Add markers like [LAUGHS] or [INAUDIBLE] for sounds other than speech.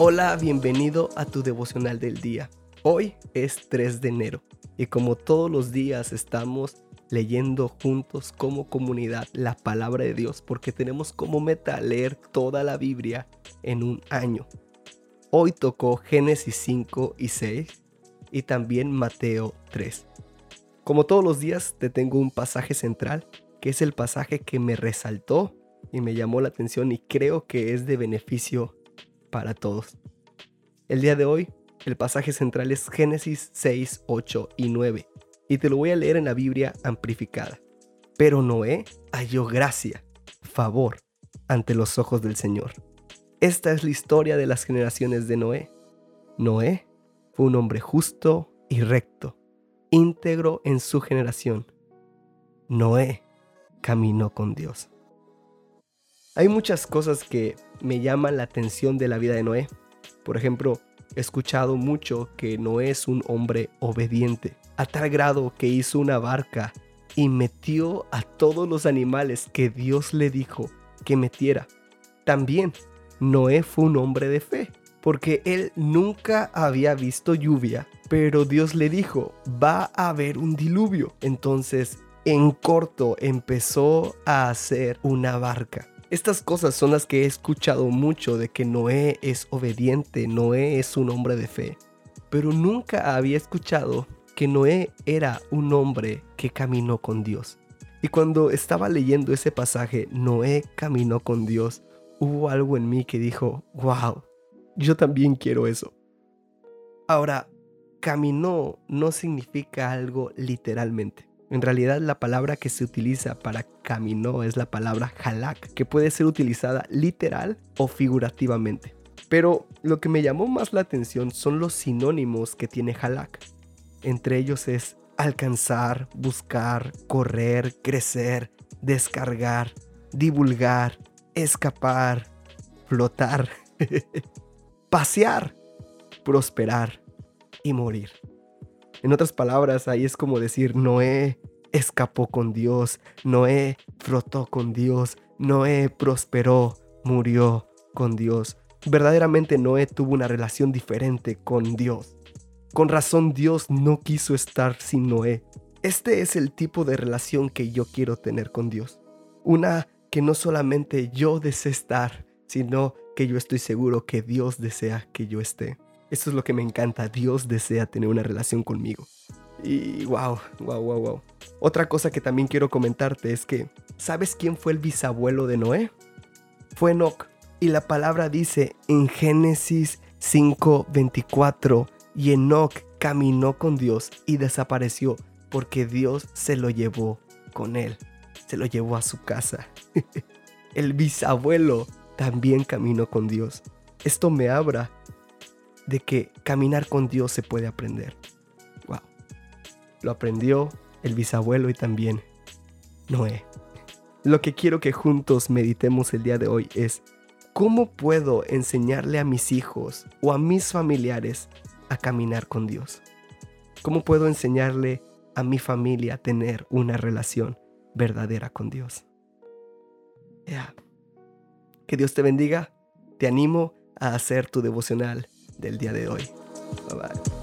Hola, bienvenido a tu devocional del día. Hoy es 3 de enero y como todos los días estamos leyendo juntos como comunidad la palabra de Dios porque tenemos como meta leer toda la Biblia en un año. Hoy tocó Génesis 5 y 6 y también Mateo 3. Como todos los días te tengo un pasaje central que es el pasaje que me resaltó y me llamó la atención y creo que es de beneficio para todos. El día de hoy, el pasaje central es Génesis 6, 8 y 9, y te lo voy a leer en la Biblia amplificada. Pero Noé halló gracia, favor, ante los ojos del Señor. Esta es la historia de las generaciones de Noé. Noé fue un hombre justo y recto, íntegro en su generación. Noé caminó con Dios. Hay muchas cosas que me llaman la atención de la vida de Noé. Por ejemplo, he escuchado mucho que Noé es un hombre obediente, a tal grado que hizo una barca y metió a todos los animales que Dios le dijo que metiera. También Noé fue un hombre de fe, porque él nunca había visto lluvia, pero Dios le dijo, va a haber un diluvio. Entonces, en corto, empezó a hacer una barca. Estas cosas son las que he escuchado mucho de que Noé es obediente, Noé es un hombre de fe. Pero nunca había escuchado que Noé era un hombre que caminó con Dios. Y cuando estaba leyendo ese pasaje, Noé caminó con Dios, hubo algo en mí que dijo, wow, yo también quiero eso. Ahora, caminó no significa algo literalmente. En realidad la palabra que se utiliza para caminó es la palabra halak, que puede ser utilizada literal o figurativamente. Pero lo que me llamó más la atención son los sinónimos que tiene halak. Entre ellos es alcanzar, buscar, correr, crecer, descargar, divulgar, escapar, flotar, [LAUGHS] pasear, prosperar y morir. En otras palabras, ahí es como decir, Noé escapó con Dios, Noé flotó con Dios, Noé prosperó, murió con Dios. Verdaderamente Noé tuvo una relación diferente con Dios. Con razón Dios no quiso estar sin Noé. Este es el tipo de relación que yo quiero tener con Dios. Una que no solamente yo deseo estar, sino que yo estoy seguro que Dios desea que yo esté. Esto es lo que me encanta. Dios desea tener una relación conmigo. Y wow, wow, wow, wow. Otra cosa que también quiero comentarte es que, ¿sabes quién fue el bisabuelo de Noé? Fue Enoch. Y la palabra dice en Génesis 5:24, y Enoch caminó con Dios y desapareció porque Dios se lo llevó con él. Se lo llevó a su casa. [LAUGHS] el bisabuelo también caminó con Dios. Esto me abra de que caminar con Dios se puede aprender. Wow. Lo aprendió el bisabuelo y también Noé. Lo que quiero que juntos meditemos el día de hoy es cómo puedo enseñarle a mis hijos o a mis familiares a caminar con Dios. ¿Cómo puedo enseñarle a mi familia a tener una relación verdadera con Dios? Que Dios te bendiga. Te animo a hacer tu devocional del día de hoy. Bye bye.